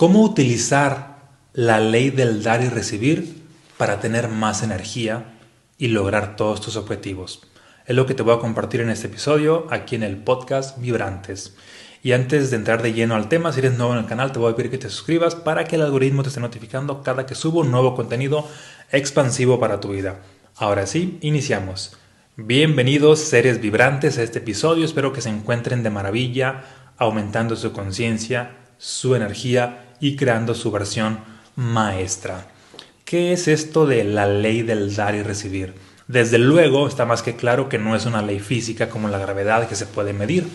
¿Cómo utilizar la ley del dar y recibir para tener más energía y lograr todos tus objetivos? Es lo que te voy a compartir en este episodio aquí en el podcast Vibrantes. Y antes de entrar de lleno al tema, si eres nuevo en el canal, te voy a pedir que te suscribas para que el algoritmo te esté notificando cada que subo un nuevo contenido expansivo para tu vida. Ahora sí, iniciamos. Bienvenidos seres vibrantes a este episodio, espero que se encuentren de maravilla, aumentando su conciencia, su energía y creando su versión maestra. ¿Qué es esto de la ley del dar y recibir? Desde luego está más que claro que no es una ley física como la gravedad que se puede medir,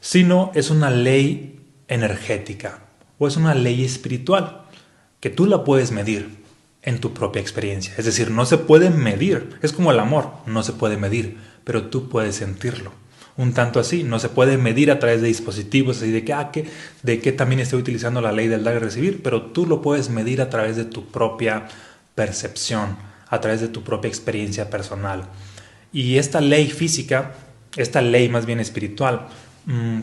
sino es una ley energética o es una ley espiritual que tú la puedes medir en tu propia experiencia. Es decir, no se puede medir, es como el amor, no se puede medir, pero tú puedes sentirlo un tanto así. No se puede medir a través de dispositivos así de que, ah, que, de que también estoy utilizando la ley del dar y recibir, pero tú lo puedes medir a través de tu propia percepción, a través de tu propia experiencia personal. Y esta ley física, esta ley más bien espiritual,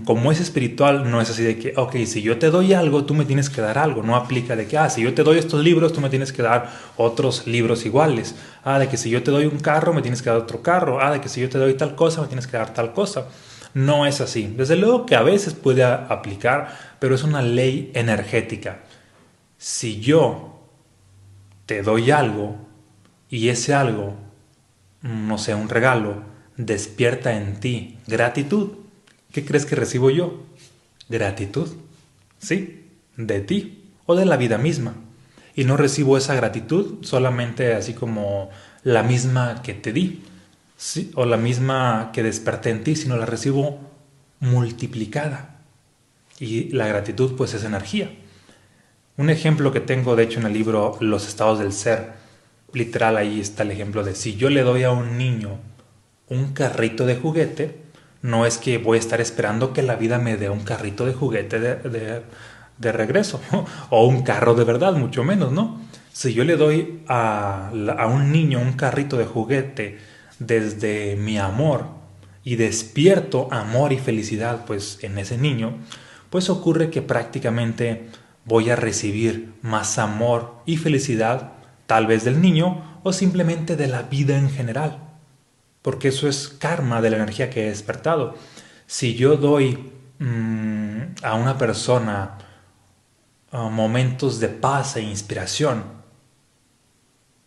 como es espiritual, no es así de que, ok, si yo te doy algo, tú me tienes que dar algo. No aplica de que, ah, si yo te doy estos libros, tú me tienes que dar otros libros iguales. Ah, de que si yo te doy un carro, me tienes que dar otro carro. Ah, de que si yo te doy tal cosa, me tienes que dar tal cosa. No es así. Desde luego que a veces puede aplicar, pero es una ley energética. Si yo te doy algo y ese algo, no sé, un regalo, despierta en ti gratitud, ¿Qué crees que recibo yo? Gratitud. Sí, de ti o de la vida misma. Y no recibo esa gratitud solamente así como la misma que te di, ¿sí? o la misma que desperté en ti, sino la recibo multiplicada. Y la gratitud pues es energía. Un ejemplo que tengo de hecho en el libro Los estados del ser, literal ahí está el ejemplo de si yo le doy a un niño un carrito de juguete, no es que voy a estar esperando que la vida me dé un carrito de juguete de, regreso o un carro de verdad, mucho menos, ¿no? Si yo le doy a, a un niño un carrito de juguete desde mi amor y despierto amor y felicidad pues en ese niño, pues ocurre que prácticamente voy a recibir más amor y felicidad tal vez del niño o simplemente de la vida en general porque eso es karma de la energía que he despertado. Si yo doy mm, a una persona uh, momentos de paz e inspiración,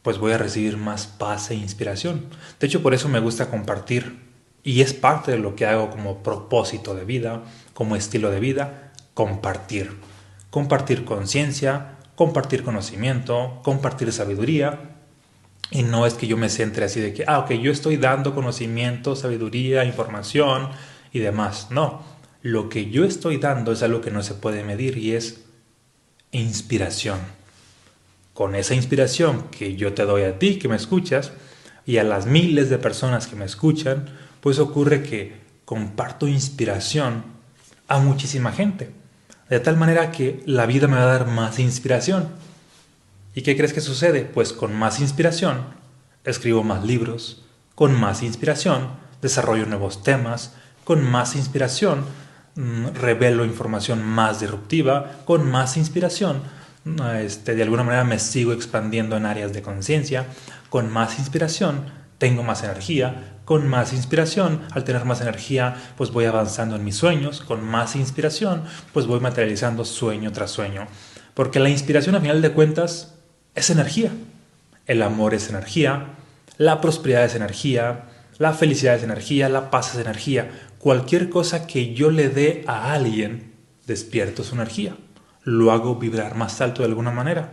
pues voy a recibir más paz e inspiración. De hecho, por eso me gusta compartir y es parte de lo que hago como propósito de vida, como estilo de vida, compartir. Compartir conciencia, compartir conocimiento, compartir sabiduría, y no es que yo me centre así de que, ah, ok, yo estoy dando conocimiento, sabiduría, información y demás. No, lo que yo estoy dando es algo que no se puede medir y es inspiración. Con esa inspiración que yo te doy a ti que me escuchas y a las miles de personas que me escuchan, pues ocurre que comparto inspiración a muchísima gente. De tal manera que la vida me va a dar más inspiración ¿Y qué crees que sucede? Pues con más inspiración escribo más libros, con más inspiración desarrollo nuevos temas, con más inspiración mm, revelo información más disruptiva, con más inspiración este, de alguna manera me sigo expandiendo en áreas de conciencia, con más inspiración tengo más energía, con más inspiración, al tener más energía, pues voy avanzando en mis sueños, con más inspiración, pues voy materializando sueño tras sueño. Porque la inspiración a final de cuentas es energía. El amor es energía, la prosperidad es energía, la felicidad es energía, la paz es energía. Cualquier cosa que yo le dé a alguien, despierto su energía. Lo hago vibrar más alto de alguna manera.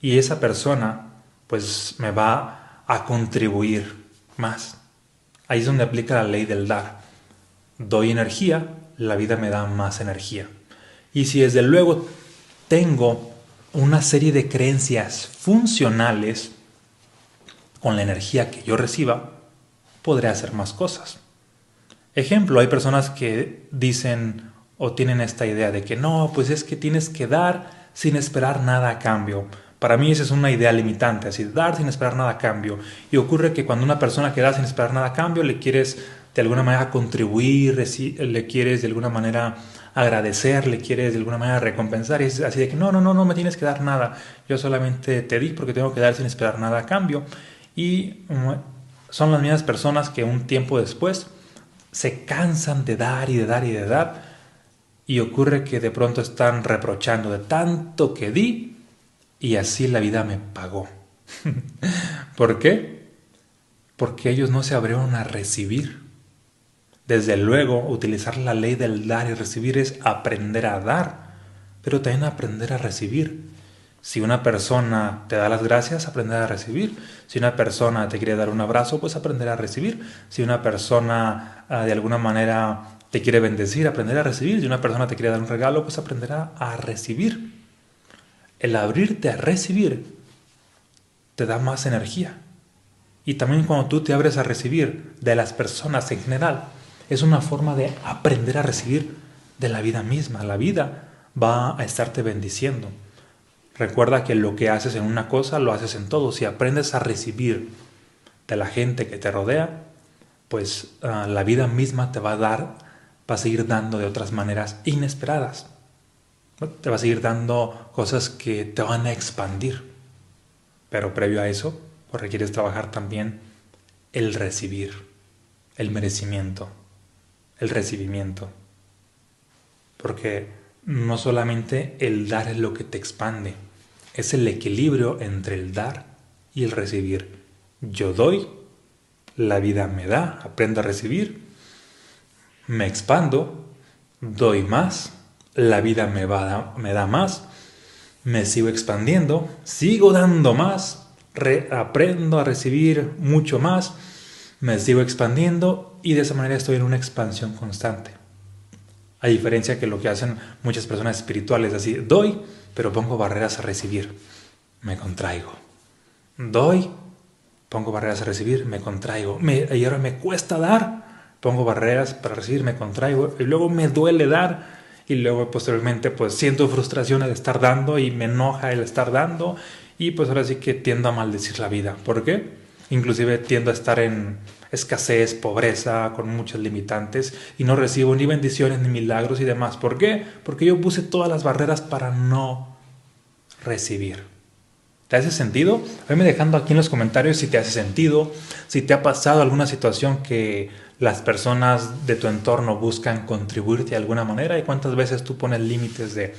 Y esa persona, pues, me va a contribuir más. Ahí es donde aplica la ley del dar. Doy energía, la vida me da más energía. Y si desde luego tengo una serie de creencias funcionales con la energía que yo reciba, podré hacer más cosas. Ejemplo, hay personas que dicen o tienen esta idea de que no, pues es que tienes que dar sin esperar nada a cambio. Para mí esa es una idea limitante, así dar sin esperar nada a cambio. Y ocurre que cuando una persona que da sin esperar nada a cambio, le quieres de alguna manera contribuir, le quieres de alguna manera agradecer, le quieres de alguna manera recompensar y es así de que no, no, no, no me tienes que dar nada, yo solamente te di porque tengo que dar sin esperar nada a cambio. Y mm, son las mismas personas que un tiempo después se cansan de dar y de dar y de dar y ocurre que de pronto están reprochando de tanto que di y así la vida me pagó. ¿Por qué? Porque ellos no se abrieron a recibir. Desde luego, utilizar la ley del dar y recibir es aprender a dar, pero también aprender a recibir. Si una persona te da las gracias, aprender a recibir. Si una persona te quiere dar un abrazo, pues aprender a recibir. Si una persona ah, de alguna manera te quiere bendecir, aprender a recibir. Si una persona te quiere dar un regalo, pues aprenderá a recibir. El abrirte a recibir te da más energía. Y también cuando tú te abres a recibir de las personas en general, es una forma de aprender a recibir de la vida misma. La vida va a estarte bendiciendo. Recuerda que lo que haces en una cosa lo haces en todo. Si aprendes a recibir de la gente que te rodea, pues ah, la vida misma te va a dar va a seguir dando de otras maneras inesperadas. Te va a seguir dando cosas que te van a expandir. Pero previo a eso, pues requieres trabajar también el recibir, el merecimiento, el recibimiento. Porque no solamente el dar es lo que te expande, es el equilibrio entre el dar y el recibir. Yo doy, la vida me da, aprendo a recibir me expando, doy más, la vida me, va, me da más, me sigo expandiendo, sigo dando más, aprendo a recibir mucho más, me sigo expandiendo y de esa manera estoy en una expansión constante. A diferencia que lo que hacen muchas personas espirituales, así, doy, pero pongo barreras a recibir, me contraigo. Doy, pongo barreras a recibir, me contraigo. Y ahora me cuesta dar, pongo barreras para recibir, me contraigo y luego me duele dar y luego posteriormente pues siento frustración al estar dando y me enoja el estar dando y pues ahora sí que tiendo a maldecir la vida. ¿Por qué? Inclusive tiendo a estar en escasez, pobreza, con muchas limitantes y no recibo ni bendiciones ni milagros y demás. ¿Por qué? Porque yo puse todas las barreras para no recibir. ¿Te hace sentido? Venme dejando aquí en los comentarios si te hace sentido, si te ha pasado alguna situación que las personas de tu entorno buscan contribuirte de alguna manera y cuántas veces tú pones límites de,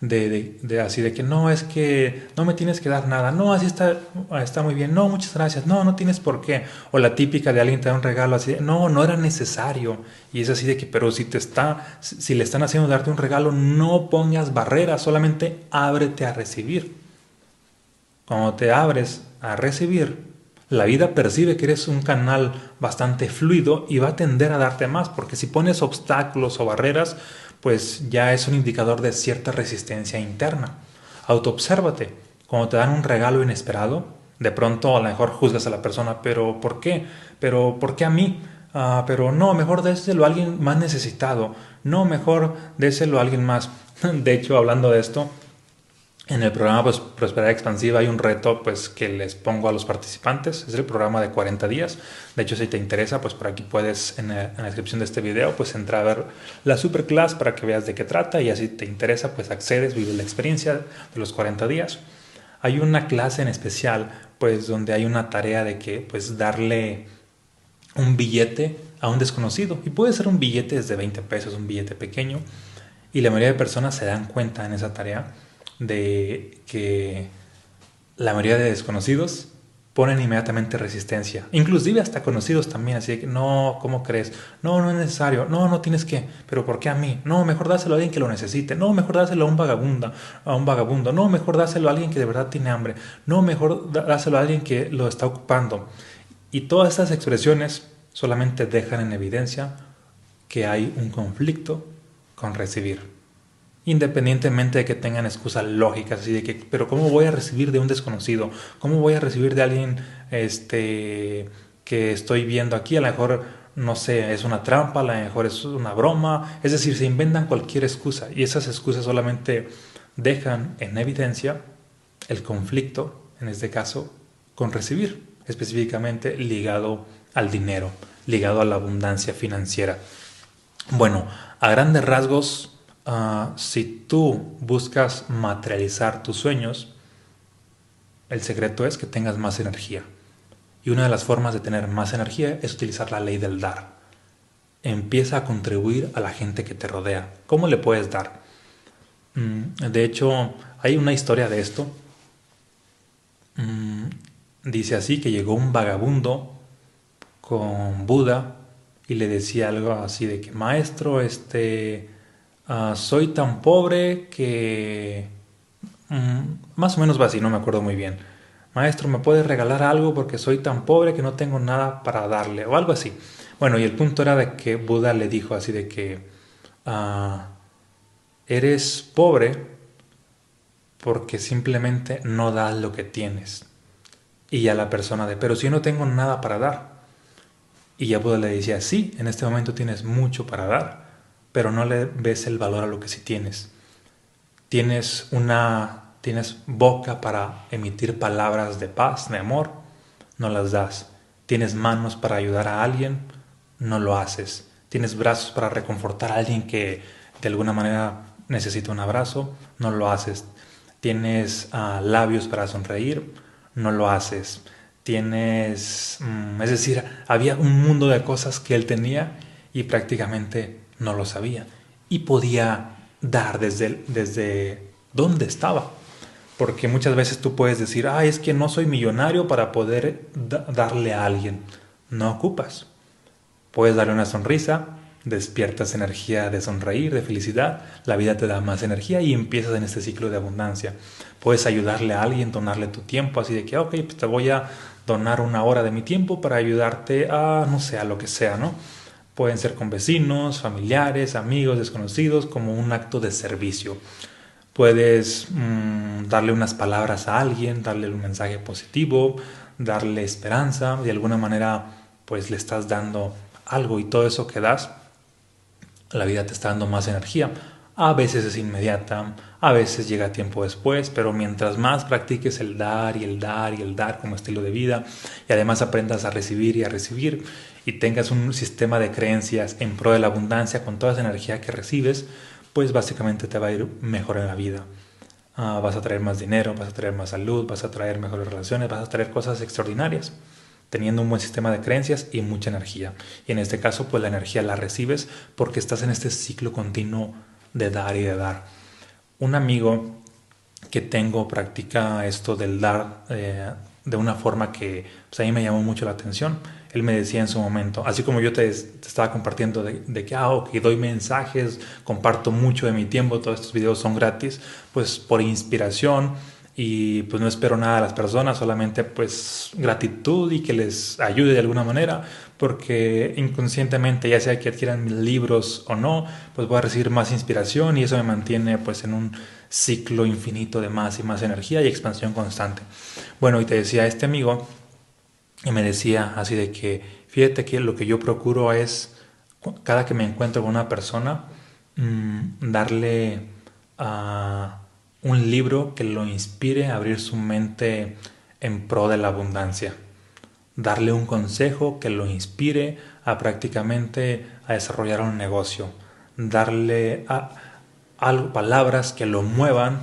de, así de que no, es que no me tienes que dar nada, no, así está, está muy bien, no, muchas gracias, no, no tienes por qué. O la típica de alguien te da un regalo así de, no, no era necesario. Y es así de que, pero si te está, si le están haciendo darte un regalo, no pongas barreras, solamente ábrete a recibir. Cuando te abres a recibir, la vida percibe que eres un canal bastante fluido y va a tender a darte más, porque si pones obstáculos o barreras, pues ya es un indicador de cierta resistencia interna. Autoobsérvate. Cuando te dan un regalo inesperado, de pronto a lo mejor juzgas a la persona, pero ¿por qué? ¿Pero por qué a mí? Ah, pero no, mejor déselo a alguien más necesitado. No, mejor déselo a alguien más. De hecho, hablando de esto, en el programa pues, Prosperidad Expansiva hay un reto pues, que les pongo a los participantes. Es el programa de 40 días. De hecho, si te interesa, pues por aquí puedes, en, la descripción de este video, pues entrar a ver la superclass para que veas de qué trata y así te interesa, pues accedes, vives la experiencia de los 40 días. Hay una clase en especial, pues donde hay una tarea de que, pues darle un billete a un desconocido. Y puede ser un billete desde 20 pesos, un billete pequeño. Y la mayoría de personas se dan cuenta en esa tarea de que la mayoría de desconocidos ponen inmediatamente resistencia, inclusive hasta conocidos también, así que no, ¿cómo crees? No, no es necesario, no, no tienes que, pero ¿por qué a mí? No, mejor dáselo a alguien que lo necesite, no, mejor dáselo a un vagabundo, a un vagabundo, no, mejor dáselo a alguien que de verdad tiene hambre, no, mejor dáselo a alguien que lo está ocupando. Y todas estas expresiones solamente dejan en evidencia que hay un conflicto con recibir independientemente de que tengan excusas lógicas, así de que, pero ¿cómo voy a recibir de un desconocido? ¿Cómo voy a recibir de alguien este, que estoy viendo aquí? A lo mejor, no sé, es una trampa, a lo mejor es una broma, es decir, se inventan cualquier excusa y esas excusas solamente dejan en evidencia el conflicto, en este caso, con recibir, específicamente ligado al dinero, ligado a la abundancia financiera. Bueno, a grandes rasgos, ah, si tú buscas materializar tus sueños, el secreto es que tengas más energía. Y una de las formas de tener más energía es utilizar la ley del dar. Empieza a contribuir a la gente que te rodea. ¿Cómo le puedes dar? Mm, de hecho, hay una historia de esto. Mm, dice así que llegó un vagabundo con Buda y le decía algo así de que, maestro, este, ah, soy tan pobre que... Mm, más o menos va así, no me acuerdo muy bien maestro, ¿me puedes regalar algo porque soy tan pobre que no tengo nada para darle? O algo así. Bueno, y el punto era de que Buda le dijo así de que ah, eres pobre porque simplemente no das lo que tienes. Y ya la persona de, pero si no tengo nada para dar. Y ya Buda le decía, sí, en este momento tienes mucho para dar, pero no le ves el valor a lo que sí tienes. Tienes una Tienes boca para emitir palabras de paz, de amor, no las das. Tienes manos para ayudar a alguien, no lo haces. Tienes brazos para reconfortar a alguien que de alguna manera necesita un abrazo, no lo haces. Tienes ah, labios para sonreír, no lo haces. Tienes, mm, es decir, había un mundo de cosas que él tenía y prácticamente no lo sabía. Y podía dar desde, desde donde estaba. Porque muchas veces tú puedes decir, ah, es que no soy millonario para poder darle a alguien. No ocupas. Puedes darle una sonrisa, despiertas energía de sonreír, de felicidad, la vida te da más energía y empiezas en este ciclo de abundancia. Puedes ayudarle a alguien, donarle tu tiempo, así de que, ok, pues te voy a donar una hora de mi tiempo para ayudarte a, no sé, a lo que sea, ¿no? Pueden ser con vecinos, familiares, amigos, desconocidos, como un acto de servicio. Puedes mm, darle unas palabras a alguien, darle un mensaje positivo, darle esperanza, de alguna manera pues le estás dando algo y todo eso que das, la vida te está dando más energía. A veces es inmediata, a veces llega tiempo después, pero mientras más practiques el dar y el dar y el dar como estilo de vida y además aprendas a recibir y a recibir y tengas un sistema de creencias en pro de la abundancia con toda esa energía que recibes, pues básicamente te va a ir mejor en la vida. Ah, vas a traer más dinero, vas a traer más salud, vas a traer mejores relaciones, vas a traer cosas extraordinarias, teniendo un buen sistema de creencias y mucha energía. Y en este caso, pues la energía la recibes porque estás en este ciclo continuo de dar y de dar. Un amigo que tengo practica esto del dar eh, de una forma que pues, a mí me llamó mucho la atención él me decía en su momento, así como yo te, estaba compartiendo de, que, ah, ok, doy mensajes, comparto mucho de mi tiempo, todos estos videos son gratis, pues por inspiración y pues no espero nada de las personas, solamente pues gratitud y que les ayude de alguna manera, porque inconscientemente, ya sea que adquieran mis libros o no, pues voy a recibir más inspiración y eso me mantiene pues en un ciclo infinito de más y más energía y expansión constante. Bueno, y te decía este amigo, y me decía así de que, fíjate que lo que yo procuro es, cada que me encuentro con una persona, mm, darle a un libro que lo inspire a abrir su mente en pro de la abundancia. Darle un consejo que lo inspire a prácticamente a desarrollar un negocio. Darle a, palabras que lo muevan,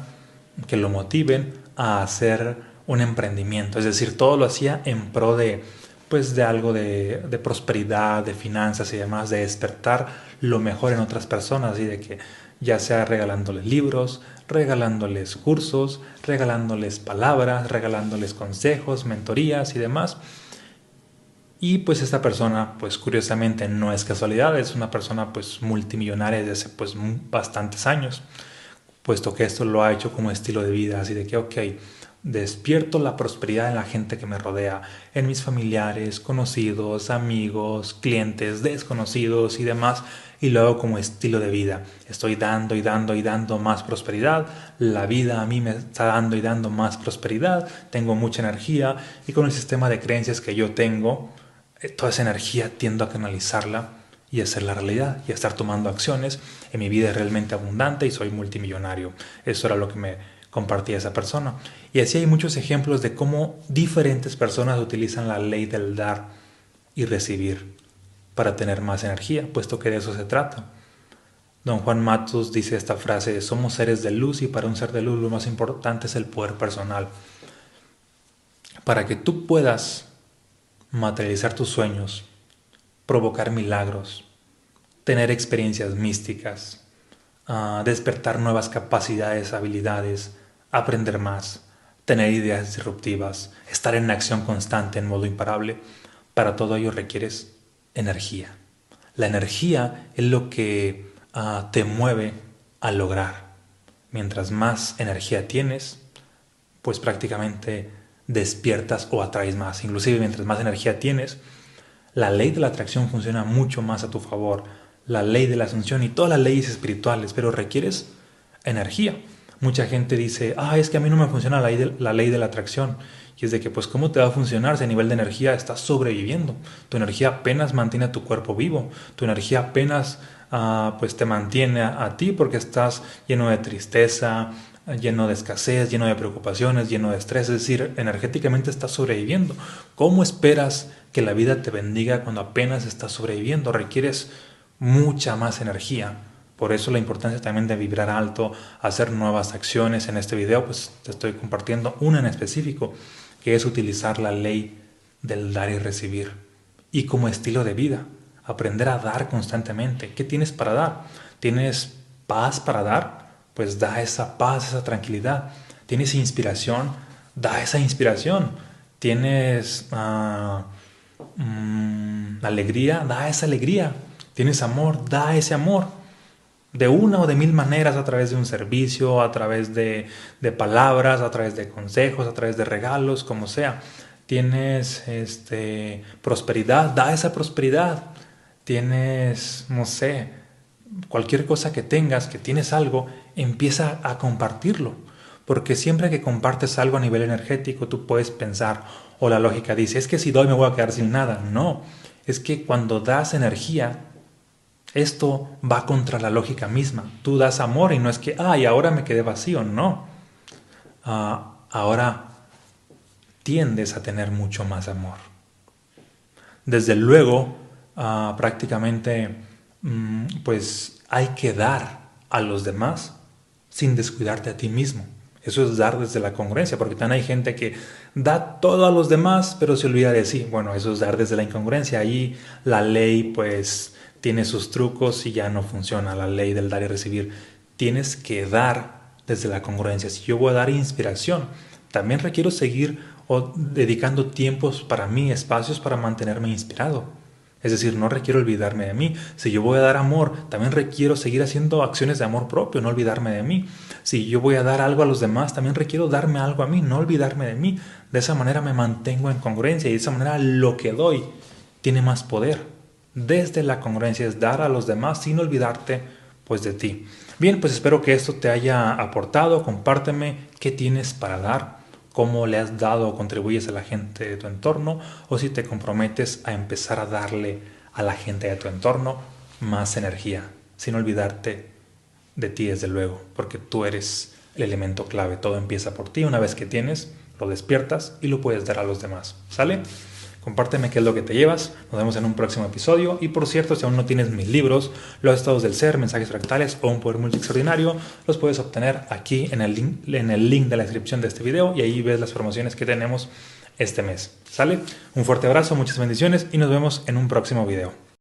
que lo motiven a hacer un emprendimiento, es decir, todo lo hacía en pro de, pues, de algo de, de, prosperidad, de finanzas y demás, de despertar lo mejor en otras personas y de que ya sea regalándoles libros, regalándoles cursos, regalándoles palabras, regalándoles consejos, mentorías y demás. Y pues esta persona, pues curiosamente no es casualidad, es una persona pues multimillonaria desde hace pues bastantes años, puesto que esto lo ha hecho como estilo de vida, así de que, ok, Despierto la prosperidad en la gente que me rodea, en mis familiares, conocidos, amigos, clientes, desconocidos y demás, y luego como estilo de vida. Estoy dando y dando y dando más prosperidad, la vida a mí me está dando y dando más prosperidad, tengo mucha energía y con el sistema de creencias que yo tengo, eh, toda esa energía tiendo a canalizarla y hacerla realidad y a estar tomando acciones. En mi vida es realmente abundante y soy multimillonario. Eso era lo que me compartía esa persona. Y así hay muchos ejemplos de cómo diferentes personas utilizan la ley del dar y recibir para tener más energía, puesto que de eso se trata. Don Juan Matos dice esta frase, somos seres de luz y para un ser de luz lo más importante es el poder personal. Para que tú puedas materializar tus sueños, provocar milagros, tener experiencias místicas, ah, despertar nuevas capacidades, habilidades, aprender más, tener ideas disruptivas, estar en acción constante en modo imparable, para todo ello requieres energía. La energía es lo que Ah, te mueve a lograr. Mientras más energía tienes, pues prácticamente despiertas o atraes más. Inclusive mientras más energía tienes, la ley de la atracción funciona mucho más a tu favor. La ley de la asunción y todas las leyes espirituales, pero requieres energía. Mucha gente dice, ah, es que a mí no me funciona la ley, de, la atracción. Y es de que, pues, ¿cómo te va a funcionar si a nivel de energía estás sobreviviendo? Tu energía apenas mantiene a tu cuerpo vivo. Tu energía apenas Ah, pues te mantiene a, ti porque estás lleno de tristeza, lleno de escasez, lleno de preocupaciones, lleno de estrés, es decir, energéticamente estás sobreviviendo. ¿Cómo esperas que la vida te bendiga cuando apenas estás sobreviviendo? Requieres mucha más energía. Por eso la importancia también de vibrar alto, hacer nuevas acciones. En este video pues te estoy compartiendo una en específico, que es utilizar la ley del dar y recibir. Y como estilo de vida aprender a dar constantemente. ¿Qué tienes para dar? ¿Tienes paz para dar? Pues da esa paz, esa tranquilidad. ¿Tienes inspiración? Da esa inspiración. ¿Tienes ah, mm, alegría? Da esa alegría. ¿Tienes amor? Da ese amor. De una o de mil maneras, a través de un servicio, a través de, de palabras, a través de consejos, a través de regalos, como sea. Tienes este, prosperidad, da esa prosperidad tienes, no sé, cualquier cosa que tengas, que tienes algo, empieza a compartirlo. Porque siempre que compartes algo a nivel energético, tú puedes pensar, o la lógica dice, es que si doy me voy a quedar sin nada. No, es que cuando das energía, esto va contra la lógica misma. Tú das amor y no es que, ay, ahora me quedé vacío. No. Ah, ahora tiendes a tener mucho más amor. Desde luego, Ah, prácticamente mm, pues hay que dar a los demás sin descuidarte a ti mismo. Eso es dar desde la congruencia, porque también hay gente que da todo a los demás, pero se olvida de sí. Bueno, eso es dar desde la incongruencia. Ahí la ley pues tiene sus trucos y ya no funciona la ley del dar y recibir. Tienes que dar desde la congruencia. Si yo voy a dar inspiración, también requiero seguir o dedicando tiempos para mí, espacios para mantenerme inspirado. Es decir, no requiero olvidarme de mí. Si yo voy a dar amor, también requiero seguir haciendo acciones de amor propio, no olvidarme de mí. Si yo voy a dar algo a los demás, también requiero darme algo a mí, no olvidarme de mí. De esa manera me mantengo en congruencia y de esa manera lo que doy tiene más poder. Desde la congruencia es dar a los demás sin olvidarte pues de ti. Bien, pues espero que esto te haya aportado. Compárteme qué tienes para dar cómo le has dado o contribuyes a la gente de tu entorno o si te comprometes a empezar a darle a la gente de tu entorno más energía, sin olvidarte de ti desde luego, porque tú eres el elemento clave, todo empieza por ti, una vez que tienes, lo despiertas y lo puedes dar a los demás, ¿sale? Compárteme qué es lo que te llevas. Nos vemos en un próximo episodio. Y por cierto, si aún no tienes mis libros, Los estados del ser, mensajes fractales o un poder multi extraordinario, los puedes obtener aquí en el, link, en el link de la descripción de este video y ahí ves las promociones que tenemos este mes. ¿Sale? Un fuerte abrazo, muchas bendiciones y nos vemos en un próximo video.